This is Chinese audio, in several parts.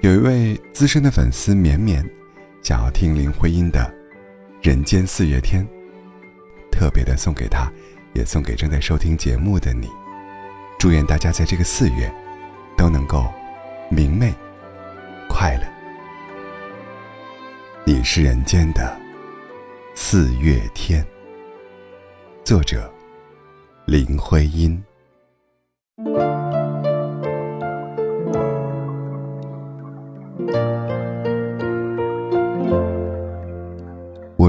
有一位资深的粉丝绵绵，想要听林徽因的《人间四月天》，特别的送给他，也送给正在收听节目的你。祝愿大家在这个四月，都能够明媚、快乐。你是人间的四月天。作者：林徽因。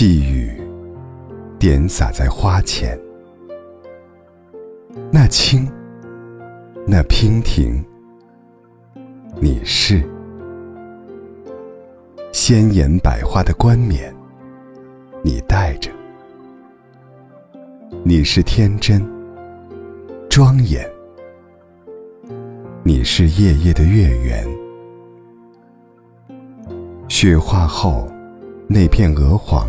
细雨点洒在花前，那清，那娉婷，你是鲜艳百花的冠冕，你戴着；你是天真庄严，你是夜夜的月圆，雪化后那片鹅黄。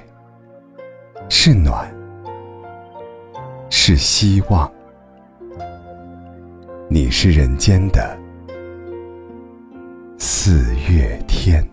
是暖，是希望。你是人间的四月天。